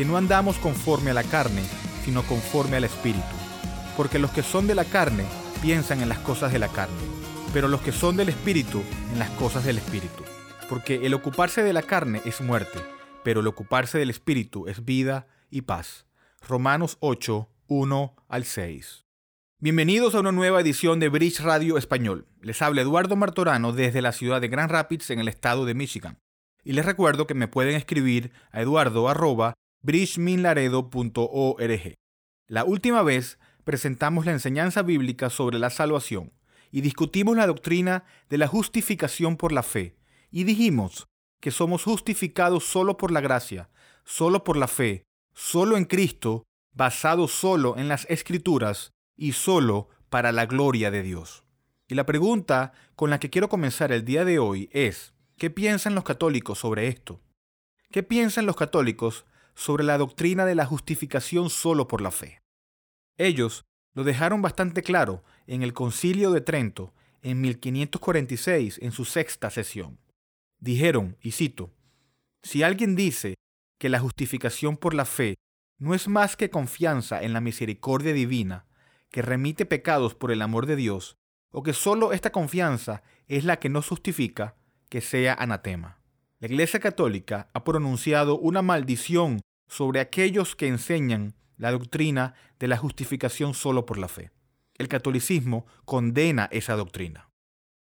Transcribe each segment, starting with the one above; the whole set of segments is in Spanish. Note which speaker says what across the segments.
Speaker 1: que no andamos conforme a la carne, sino conforme al Espíritu. Porque los que son de la carne piensan en las cosas de la carne, pero los que son del Espíritu en las cosas del Espíritu. Porque el ocuparse de la carne es muerte, pero el ocuparse del Espíritu es vida y paz. Romanos 8, 1 al 6. Bienvenidos a una nueva edición de Bridge Radio Español. Les habla Eduardo Martorano desde la ciudad de Grand Rapids en el estado de Michigan. Y les recuerdo que me pueden escribir a eduardo.bridgeminlaredo.org. La última vez presentamos la enseñanza bíblica sobre la salvación y discutimos la doctrina de la justificación por la fe y dijimos que somos justificados solo por la gracia, solo por la fe, solo en Cristo, basado solo en las escrituras y solo para la gloria de Dios. Y la pregunta con la que quiero comenzar el día de hoy es, ¿qué piensan los católicos sobre esto? ¿Qué piensan los católicos sobre la doctrina de la justificación solo por la fe? Ellos lo dejaron bastante claro en el Concilio de Trento en 1546 en su sexta sesión. Dijeron, y cito, si alguien dice que la justificación por la fe no es más que confianza en la misericordia divina, que remite pecados por el amor de Dios, o que solo esta confianza es la que nos justifica, que sea anatema. La Iglesia Católica ha pronunciado una maldición sobre aquellos que enseñan la doctrina de la justificación solo por la fe. El catolicismo condena esa doctrina.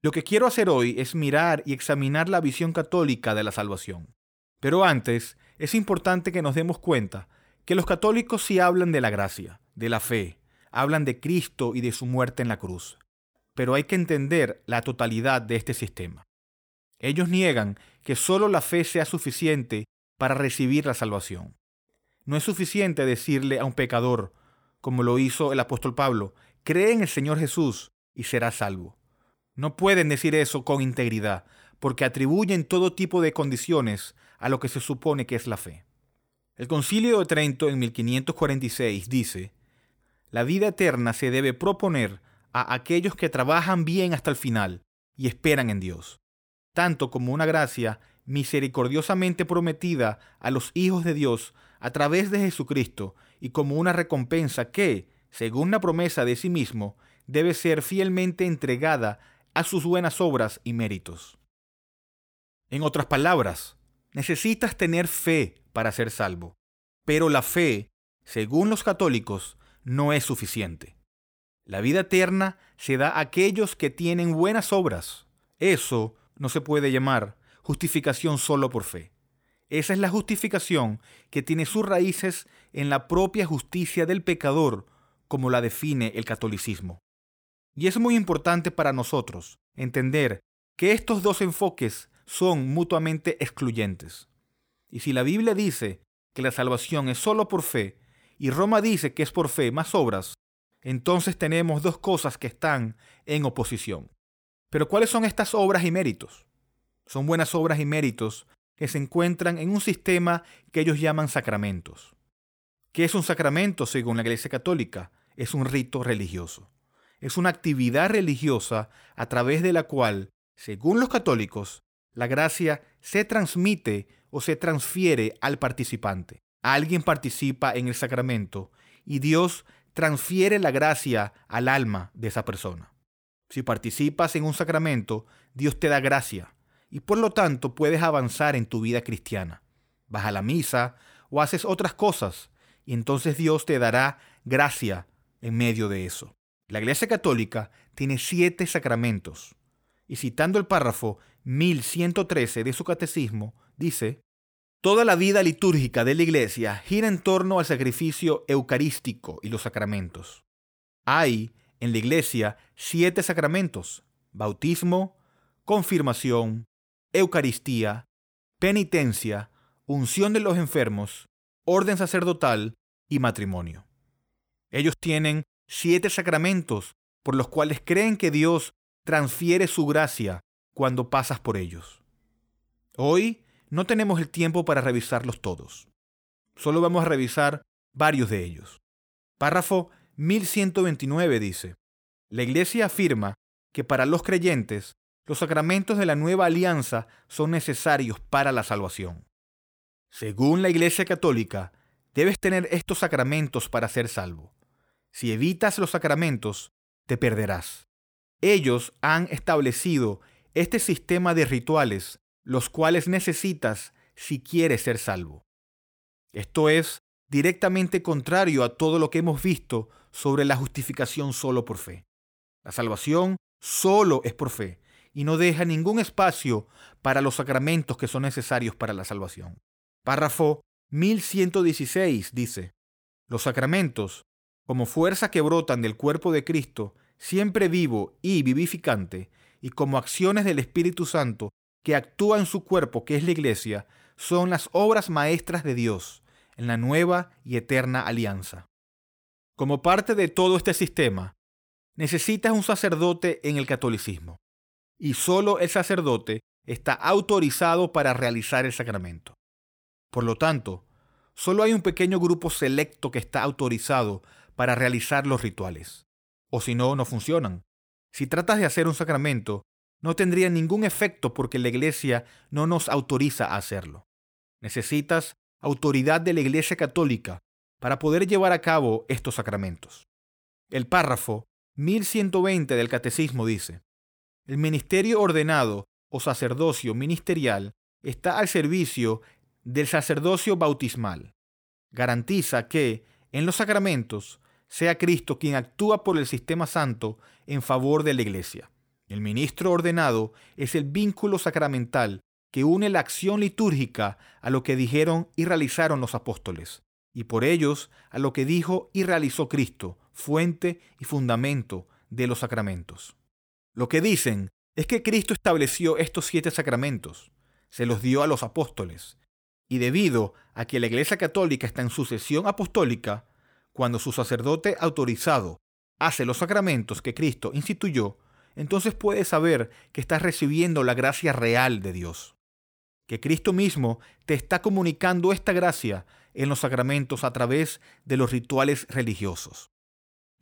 Speaker 1: Lo que quiero hacer hoy es mirar y examinar la visión católica de la salvación. Pero antes, es importante que nos demos cuenta que los católicos sí hablan de la gracia, de la fe, hablan de Cristo y de su muerte en la cruz. Pero hay que entender la totalidad de este sistema. Ellos niegan que solo la fe sea suficiente para recibir la salvación. No es suficiente decirle a un pecador, como lo hizo el apóstol Pablo, cree en el Señor Jesús y será salvo. No pueden decir eso con integridad, porque atribuyen todo tipo de condiciones a lo que se supone que es la fe. El concilio de Trento en 1546 dice, la vida eterna se debe proponer a aquellos que trabajan bien hasta el final y esperan en Dios, tanto como una gracia misericordiosamente prometida a los hijos de Dios a través de Jesucristo y como una recompensa que, según la promesa de sí mismo, debe ser fielmente entregada a sus buenas obras y méritos. En otras palabras, necesitas tener fe para ser salvo, pero la fe, según los católicos, no es suficiente. La vida eterna se da a aquellos que tienen buenas obras. Eso no se puede llamar justificación solo por fe. Esa es la justificación que tiene sus raíces en la propia justicia del pecador, como la define el catolicismo. Y es muy importante para nosotros entender que estos dos enfoques son mutuamente excluyentes. Y si la Biblia dice que la salvación es solo por fe, y Roma dice que es por fe más obras, entonces tenemos dos cosas que están en oposición. Pero ¿cuáles son estas obras y méritos? Son buenas obras y méritos que se encuentran en un sistema que ellos llaman sacramentos. ¿Qué es un sacramento según la Iglesia Católica? Es un rito religioso. Es una actividad religiosa a través de la cual, según los católicos, la gracia se transmite o se transfiere al participante alguien participa en el sacramento y Dios transfiere la gracia al alma de esa persona. Si participas en un sacramento, Dios te da gracia y por lo tanto puedes avanzar en tu vida cristiana. Vas a la misa o haces otras cosas y entonces Dios te dará gracia en medio de eso. La Iglesia Católica tiene siete sacramentos y citando el párrafo 1113 de su catecismo, dice, Toda la vida litúrgica de la Iglesia gira en torno al sacrificio eucarístico y los sacramentos. Hay en la Iglesia siete sacramentos, bautismo, confirmación, Eucaristía, penitencia, unción de los enfermos, orden sacerdotal, y matrimonio. Ellos tienen siete sacramentos por los cuales creen que Dios transfiere su gracia cuando pasas por ellos. Hoy no tenemos el tiempo para revisarlos todos. Solo vamos a revisar varios de ellos. Párrafo 1129 dice, la Iglesia afirma que para los creyentes los sacramentos de la nueva alianza son necesarios para la salvación. Según la Iglesia Católica, debes tener estos sacramentos para ser salvo. Si evitas los sacramentos, te perderás. Ellos han establecido este sistema de rituales, los cuales necesitas si quieres ser salvo. Esto es directamente contrario a todo lo que hemos visto sobre la justificación solo por fe. La salvación solo es por fe y no deja ningún espacio para los sacramentos que son necesarios para la salvación. Párrafo 1116 dice, los sacramentos, como fuerza que brotan del cuerpo de Cristo, siempre vivo y vivificante, y como acciones del Espíritu Santo que actúa en su cuerpo, que es la Iglesia, son las obras maestras de Dios en la nueva y eterna alianza. Como parte de todo este sistema, necesitas un sacerdote en el catolicismo, y solo el sacerdote está autorizado para realizar el sacramento. Por lo tanto, solo hay un pequeño grupo selecto que está autorizado para realizar los rituales, o si no, no funcionan. Si tratas de hacer un sacramento, no tendría ningún efecto porque la iglesia no nos autoriza a hacerlo. Necesitas autoridad de la iglesia católica para poder llevar a cabo estos sacramentos. El párrafo 1120 del Catecismo dice, el ministerio ordenado o sacerdocio ministerial está al servicio del sacerdocio bautismal. Garantiza que, en los sacramentos, sea Cristo quien actúa por el sistema santo en favor de la Iglesia. El ministro ordenado es el vínculo sacramental que une la acción litúrgica a lo que dijeron y realizaron los apóstoles, y por ellos a lo que dijo y realizó Cristo, fuente y fundamento de los sacramentos. Lo que dicen es que Cristo estableció estos siete sacramentos, se los dio a los apóstoles, y debido a que la Iglesia Católica está en sucesión apostólica, cuando su sacerdote autorizado hace los sacramentos que Cristo instituyó, entonces puede saber que estás recibiendo la gracia real de Dios. Que Cristo mismo te está comunicando esta gracia en los sacramentos a través de los rituales religiosos.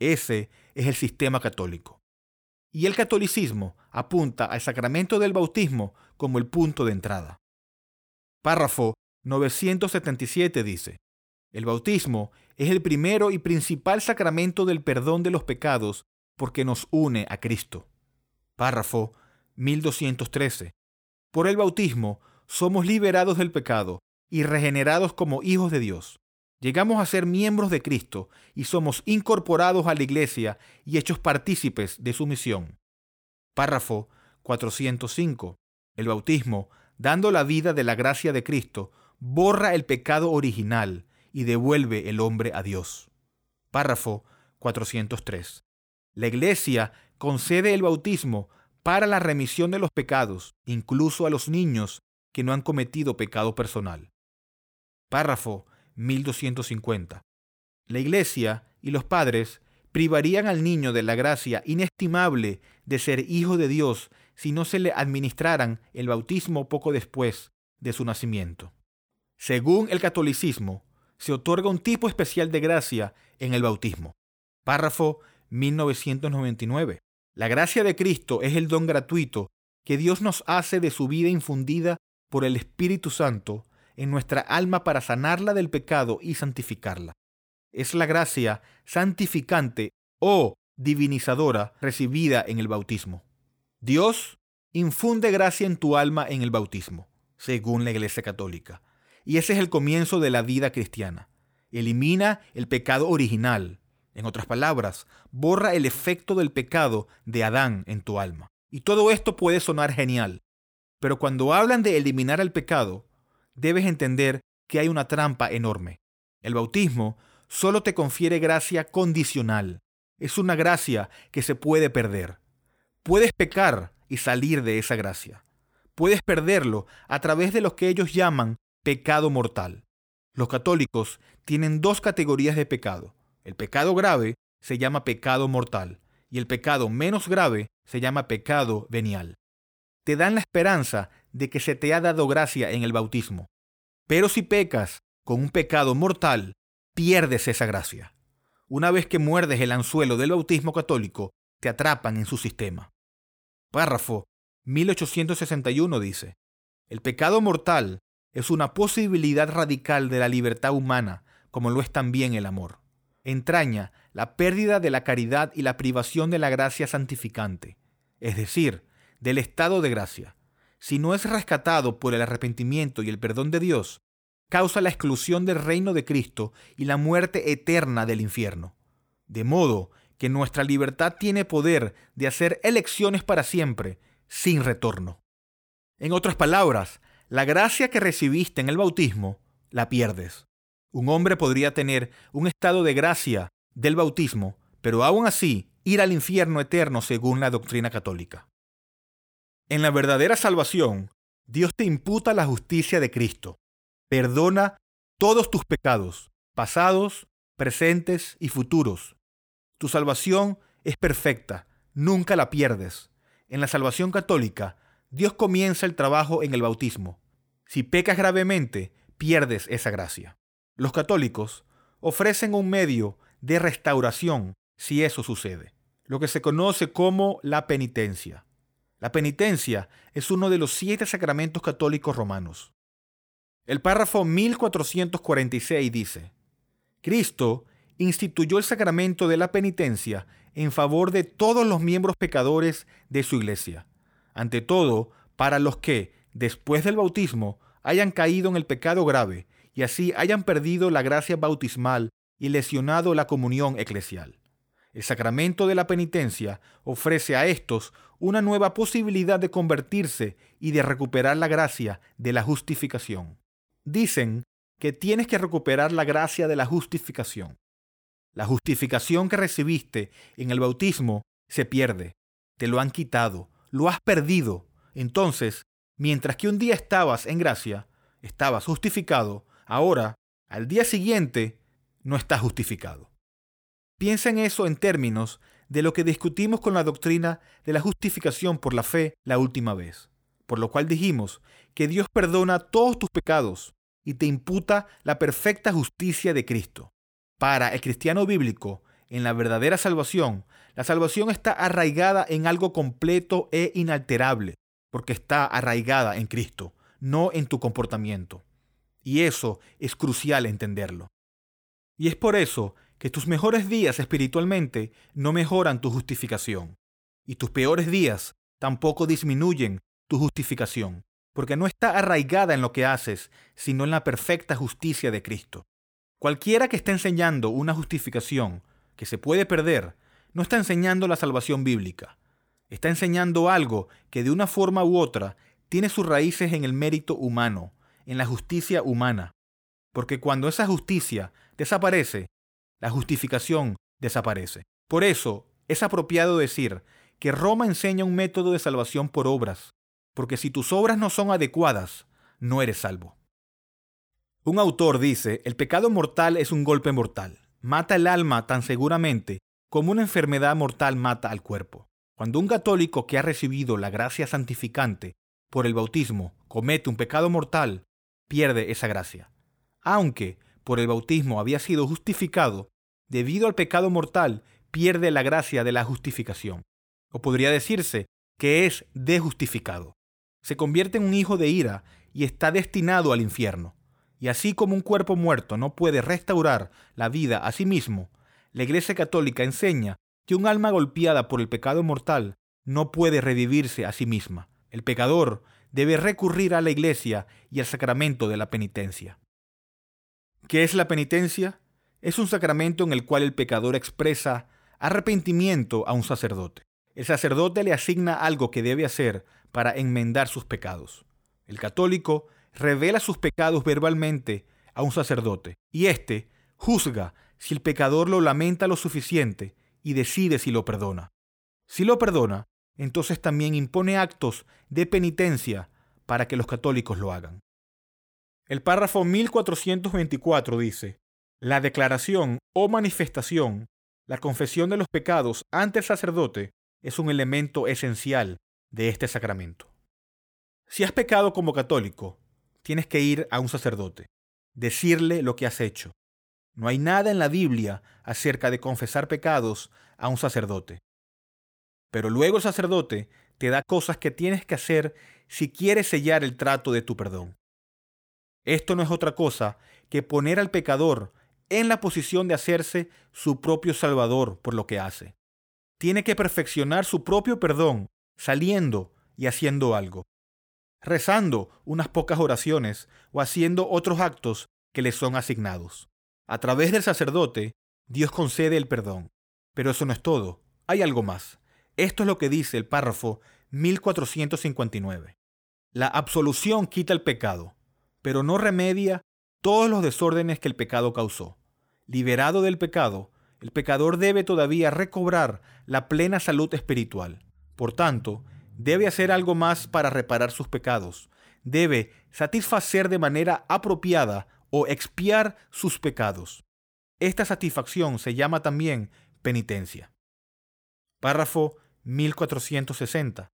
Speaker 1: Ese es el sistema católico. Y el catolicismo apunta al sacramento del bautismo como el punto de entrada. Párrafo 977 dice, el bautismo es el primero y principal sacramento del perdón de los pecados porque nos une a Cristo. Párrafo 1213. Por el bautismo somos liberados del pecado y regenerados como hijos de Dios. Llegamos a ser miembros de Cristo y somos incorporados a la Iglesia y hechos partícipes de su misión. Párrafo 405. El bautismo, dando la vida de la gracia de Cristo, borra el pecado original y devuelve el hombre a Dios. Párrafo 403. La Iglesia concede el bautismo para la remisión de los pecados, incluso a los niños que no han cometido pecado personal. Párrafo 1250. La Iglesia y los padres privarían al niño de la gracia inestimable de ser hijo de Dios si no se le administraran el bautismo poco después de su nacimiento. Según el catolicismo, se otorga un tipo especial de gracia en el bautismo. Párrafo 1999. La gracia de Cristo es el don gratuito que Dios nos hace de su vida infundida por el Espíritu Santo en nuestra alma para sanarla del pecado y santificarla. Es la gracia santificante o divinizadora recibida en el bautismo. Dios infunde gracia en tu alma en el bautismo, según la Iglesia Católica. Y ese es el comienzo de la vida cristiana. Elimina el pecado original. En otras palabras, borra el efecto del pecado de Adán en tu alma. Y todo esto puede sonar genial. Pero cuando hablan de eliminar el pecado, debes entender que hay una trampa enorme. El bautismo solo te confiere gracia condicional. Es una gracia que se puede perder. Puedes pecar y salir de esa gracia. Puedes perderlo a través de lo que ellos llaman pecado mortal. Los católicos tienen dos categorías de pecado. El pecado grave se llama pecado mortal y el pecado menos grave se llama pecado venial. Te dan la esperanza de que se te ha dado gracia en el bautismo. Pero si pecas con un pecado mortal, pierdes esa gracia. Una vez que muerdes el anzuelo del bautismo católico, te atrapan en su sistema. Párrafo 1861 dice, el pecado mortal es una posibilidad radical de la libertad humana, como lo es también el amor. Entraña la pérdida de la caridad y la privación de la gracia santificante, es decir, del estado de gracia. Si no es rescatado por el arrepentimiento y el perdón de Dios, causa la exclusión del reino de Cristo y la muerte eterna del infierno. De modo que nuestra libertad tiene poder de hacer elecciones para siempre, sin retorno. En otras palabras, la gracia que recibiste en el bautismo la pierdes. Un hombre podría tener un estado de gracia del bautismo, pero aún así ir al infierno eterno según la doctrina católica. En la verdadera salvación, Dios te imputa la justicia de Cristo. Perdona todos tus pecados, pasados, presentes y futuros. Tu salvación es perfecta, nunca la pierdes. En la salvación católica, Dios comienza el trabajo en el bautismo. Si pecas gravemente, pierdes esa gracia. Los católicos ofrecen un medio de restauración si eso sucede, lo que se conoce como la penitencia. La penitencia es uno de los siete sacramentos católicos romanos. El párrafo 1446 dice, Cristo instituyó el sacramento de la penitencia en favor de todos los miembros pecadores de su iglesia, ante todo para los que, después del bautismo, hayan caído en el pecado grave y así hayan perdido la gracia bautismal y lesionado la comunión eclesial. El sacramento de la penitencia ofrece a estos una nueva posibilidad de convertirse y de recuperar la gracia de la justificación. Dicen que tienes que recuperar la gracia de la justificación. La justificación que recibiste en el bautismo se pierde. Te lo han quitado, lo has perdido. Entonces, mientras que un día estabas en gracia, estabas justificado, ahora, al día siguiente, no estás justificado. Piensa en eso en términos de lo que discutimos con la doctrina de la justificación por la fe la última vez, por lo cual dijimos que Dios perdona todos tus pecados y te imputa la perfecta justicia de Cristo. Para el cristiano bíblico, en la verdadera salvación, la salvación está arraigada en algo completo e inalterable, porque está arraigada en Cristo, no en tu comportamiento. Y eso es crucial entenderlo. Y es por eso que tus mejores días espiritualmente no mejoran tu justificación, y tus peores días tampoco disminuyen tu justificación, porque no está arraigada en lo que haces, sino en la perfecta justicia de Cristo. Cualquiera que esté enseñando una justificación que se puede perder, no está enseñando la salvación bíblica. Está enseñando algo que de una forma u otra tiene sus raíces en el mérito humano, en la justicia humana. Porque cuando esa justicia desaparece, la justificación desaparece. Por eso es apropiado decir que Roma enseña un método de salvación por obras, porque si tus obras no son adecuadas, no eres salvo. Un autor dice, el pecado mortal es un golpe mortal. Mata el alma tan seguramente como una enfermedad mortal mata al cuerpo. Cuando un católico que ha recibido la gracia santificante por el bautismo comete un pecado mortal, pierde esa gracia. Aunque por el bautismo había sido justificado, debido al pecado mortal pierde la gracia de la justificación. O podría decirse que es dejustificado. Se convierte en un hijo de ira y está destinado al infierno. Y así como un cuerpo muerto no puede restaurar la vida a sí mismo, la Iglesia Católica enseña que un alma golpeada por el pecado mortal no puede revivirse a sí misma. El pecador debe recurrir a la Iglesia y al sacramento de la penitencia. ¿Qué es la penitencia? Es un sacramento en el cual el pecador expresa arrepentimiento a un sacerdote. El sacerdote le asigna algo que debe hacer para enmendar sus pecados. El católico revela sus pecados verbalmente a un sacerdote, y éste juzga si el pecador lo lamenta lo suficiente y decide si lo perdona. Si lo perdona, entonces también impone actos de penitencia para que los católicos lo hagan. El párrafo 1424 dice, la declaración o manifestación, la confesión de los pecados ante el sacerdote, es un elemento esencial de este sacramento. Si has pecado como católico, tienes que ir a un sacerdote, decirle lo que has hecho. No hay nada en la Biblia acerca de confesar pecados a un sacerdote. Pero luego el sacerdote te da cosas que tienes que hacer si quieres sellar el trato de tu perdón. Esto no es otra cosa que poner al pecador en la posición de hacerse su propio salvador por lo que hace. Tiene que perfeccionar su propio perdón saliendo y haciendo algo, rezando unas pocas oraciones o haciendo otros actos que le son asignados. A través del sacerdote, Dios concede el perdón. Pero eso no es todo, hay algo más. Esto es lo que dice el párrafo 1459. La absolución quita el pecado, pero no remedia todos los desórdenes que el pecado causó. Liberado del pecado, el pecador debe todavía recobrar la plena salud espiritual. Por tanto, debe hacer algo más para reparar sus pecados. Debe satisfacer de manera apropiada o expiar sus pecados. Esta satisfacción se llama también penitencia. Párrafo 1460.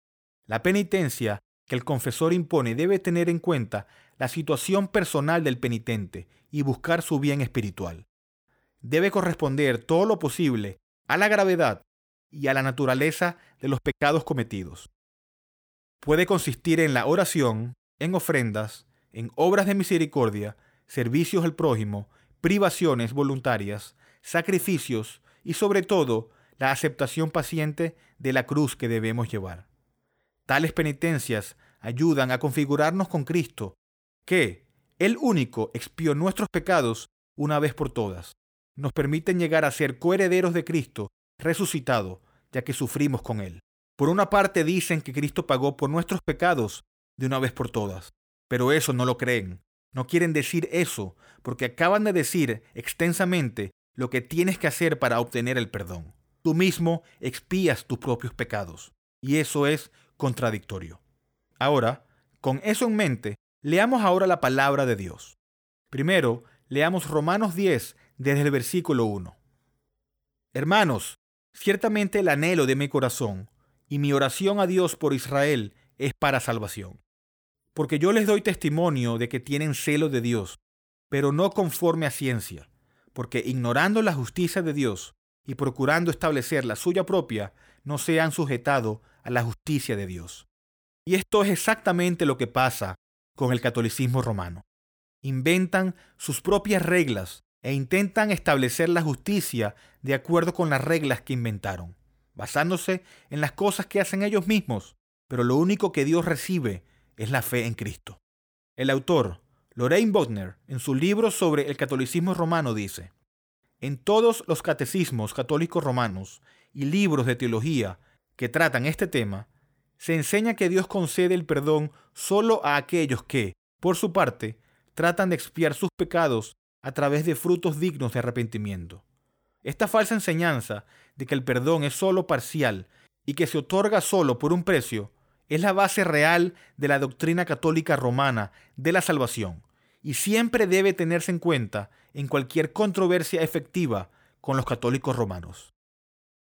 Speaker 1: La penitencia que el confesor impone debe tener en cuenta la situación personal del penitente y buscar su bien espiritual. Debe corresponder todo lo posible a la gravedad y a la naturaleza de los pecados cometidos. Puede consistir en la oración, en ofrendas, en obras de misericordia, servicios al prójimo, privaciones voluntarias, sacrificios y sobre todo la aceptación paciente de la cruz que debemos llevar. Tales penitencias ayudan a configurarnos con Cristo, que, el único, expió nuestros pecados una vez por todas. Nos permiten llegar a ser coherederos de Cristo resucitado, ya que sufrimos con Él. Por una parte dicen que Cristo pagó por nuestros pecados de una vez por todas, pero eso no lo creen. No quieren decir eso, porque acaban de decir extensamente lo que tienes que hacer para obtener el perdón tú mismo expías tus propios pecados. Y eso es contradictorio. Ahora, con eso en mente, leamos ahora la palabra de Dios. Primero, leamos Romanos 10 desde el versículo 1. Hermanos, ciertamente el anhelo de mi corazón y mi oración a Dios por Israel es para salvación. Porque yo les doy testimonio de que tienen celo de Dios, pero no conforme a ciencia, porque ignorando la justicia de Dios y procurando establecer la suya propia, no se han sujetado a la justicia de Dios. Y esto es exactamente lo que pasa con el catolicismo romano. Inventan sus propias reglas e intentan establecer la justicia de acuerdo con las reglas que inventaron, basándose en las cosas que hacen ellos mismos, pero lo único que Dios recibe es la fe en Cristo. El autor, Lorraine Bodner, en su libro sobre el catolicismo romano dice, en todos los catecismos católicos romanos y libros de teología que tratan este tema, se enseña que Dios concede el perdón solo a aquellos que, por su parte, tratan de expiar sus pecados a través de frutos dignos de arrepentimiento. Esta falsa enseñanza de que el perdón es solo parcial y que se otorga solo por un precio es la base real de la doctrina católica romana de la salvación y siempre debe tenerse en cuenta en cualquier controversia efectiva con los católicos romanos.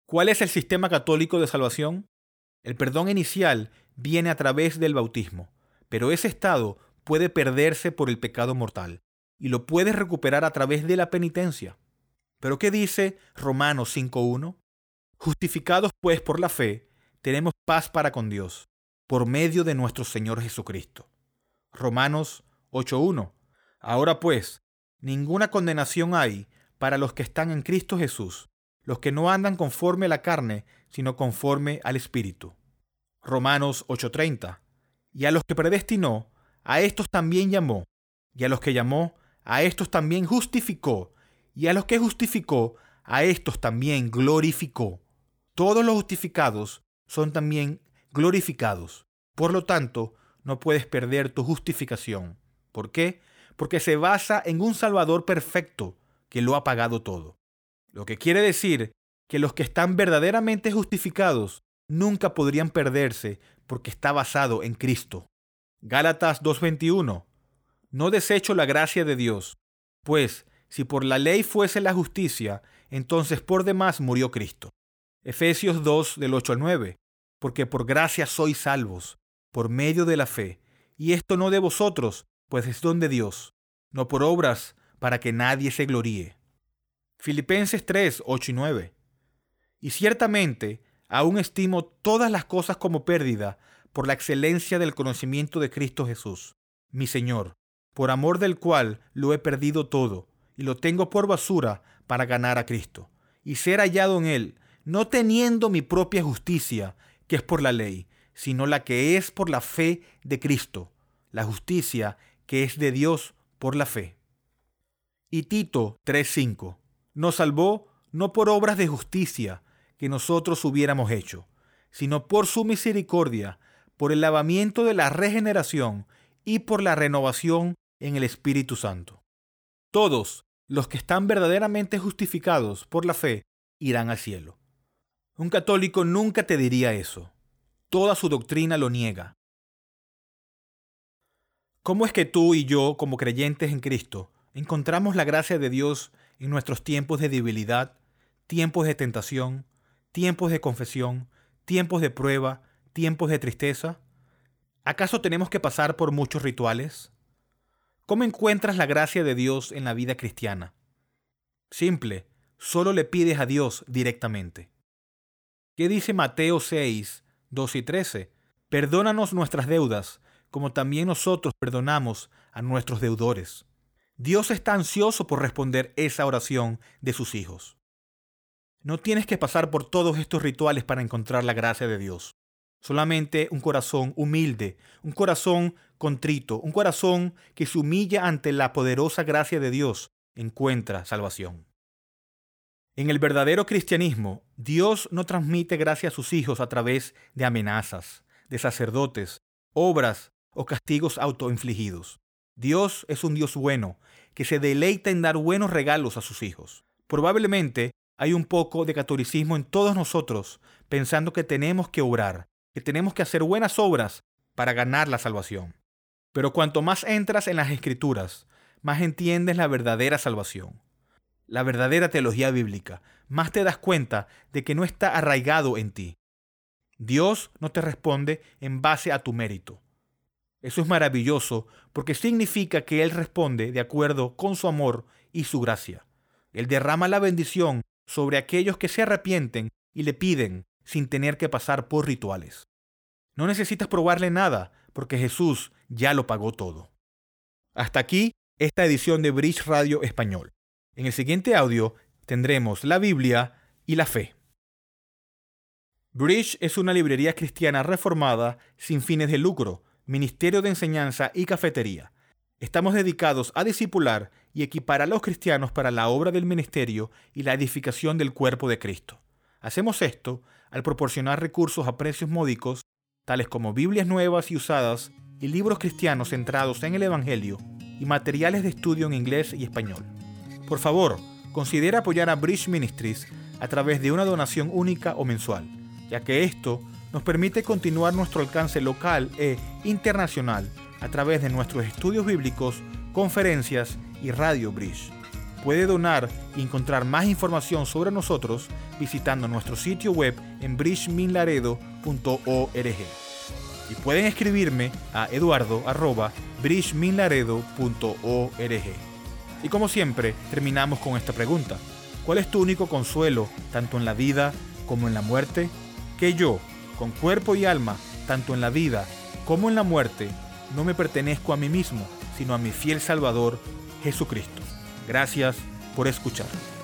Speaker 1: ¿Cuál es el sistema católico de salvación? El perdón inicial viene a través del bautismo, pero ese estado puede perderse por el pecado mortal y lo puedes recuperar a través de la penitencia. ¿Pero qué dice Romanos 5.1? Justificados pues por la fe, tenemos paz para con Dios, por medio de nuestro Señor Jesucristo. Romanos 8.1. Ahora pues, ninguna condenación hay para los que están en Cristo Jesús, los que no andan conforme a la carne, sino conforme al Espíritu. Romanos 8:30. Y a los que predestinó, a estos también llamó, y a los que llamó, a estos también justificó, y a los que justificó, a estos también glorificó. Todos los justificados son también glorificados. Por lo tanto, no puedes perder tu justificación. ¿Por qué? porque se basa en un Salvador perfecto que lo ha pagado todo. Lo que quiere decir que los que están verdaderamente justificados nunca podrían perderse porque está basado en Cristo. Gálatas 2.21. No desecho la gracia de Dios, pues si por la ley fuese la justicia, entonces por demás murió Cristo. Efesios 2 del 8 al 9. Porque por gracia sois salvos, por medio de la fe, y esto no de vosotros, pues es don de Dios, no por obras, para que nadie se gloríe. Filipenses 3, 8 y 9. Y ciertamente aún estimo todas las cosas como pérdida por la excelencia del conocimiento de Cristo Jesús, mi Señor, por amor del cual lo he perdido todo, y lo tengo por basura para ganar a Cristo, y ser hallado en Él, no teniendo mi propia justicia, que es por la ley, sino la que es por la fe de Cristo, la justicia que es de Dios por la fe. Y Tito 3:5 nos salvó no por obras de justicia que nosotros hubiéramos hecho, sino por su misericordia, por el lavamiento de la regeneración y por la renovación en el Espíritu Santo. Todos los que están verdaderamente justificados por la fe irán al cielo. Un católico nunca te diría eso. Toda su doctrina lo niega. ¿Cómo es que tú y yo, como creyentes en Cristo, encontramos la gracia de Dios en nuestros tiempos de debilidad, tiempos de tentación, tiempos de confesión, tiempos de prueba, tiempos de tristeza? ¿Acaso tenemos que pasar por muchos rituales? ¿Cómo encuentras la gracia de Dios en la vida cristiana? Simple, solo le pides a Dios directamente. ¿Qué dice Mateo 6, 2 y 13? Perdónanos nuestras deudas, como también nosotros perdonamos a nuestros deudores. Dios está ansioso por responder esa oración de sus hijos. No tienes que pasar por todos estos rituales para encontrar la gracia de Dios. Solamente un corazón humilde, un corazón contrito, un corazón que se humilla ante la poderosa gracia de Dios encuentra salvación. En el verdadero cristianismo, Dios no transmite gracia a sus hijos a través de amenazas, de sacerdotes, obras o castigos autoinfligidos. Dios es un Dios bueno, que se deleita en dar buenos regalos a sus hijos. Probablemente hay un poco de catolicismo en todos nosotros, pensando que tenemos que obrar, que tenemos que hacer buenas obras para ganar la salvación. Pero cuanto más entras en las escrituras, más entiendes la verdadera salvación, la verdadera teología bíblica, más te das cuenta de que no está arraigado en ti. Dios no te responde en base a tu mérito. Eso es maravilloso porque significa que Él responde de acuerdo con su amor y su gracia. Él derrama la bendición sobre aquellos que se arrepienten y le piden sin tener que pasar por rituales. No necesitas probarle nada porque Jesús ya lo pagó todo. Hasta aquí esta edición de Bridge Radio Español. En el siguiente audio tendremos la Biblia y la fe. Bridge es una librería cristiana reformada sin fines de lucro Ministerio de Enseñanza y Cafetería. Estamos dedicados a discipular y equipar a los cristianos para la obra del ministerio y la edificación del cuerpo de Cristo. Hacemos esto al proporcionar recursos a precios módicos, tales como Biblias nuevas y usadas y libros cristianos centrados en el Evangelio y materiales de estudio en inglés y español. Por favor, considera apoyar a Bridge Ministries a través de una donación única o mensual, ya que esto nos permite continuar nuestro alcance local e internacional a través de nuestros estudios bíblicos, conferencias y Radio Bridge. Puede donar y encontrar más información sobre nosotros visitando nuestro sitio web en bridgeminlaredo.org. Y pueden escribirme a eduardo.bridgeminlaredo.org. Y como siempre, terminamos con esta pregunta. ¿Cuál es tu único consuelo, tanto en la vida como en la muerte? Que yo, con cuerpo y alma, tanto en la vida como en la muerte, no me pertenezco a mí mismo, sino a mi fiel Salvador, Jesucristo. Gracias por escuchar.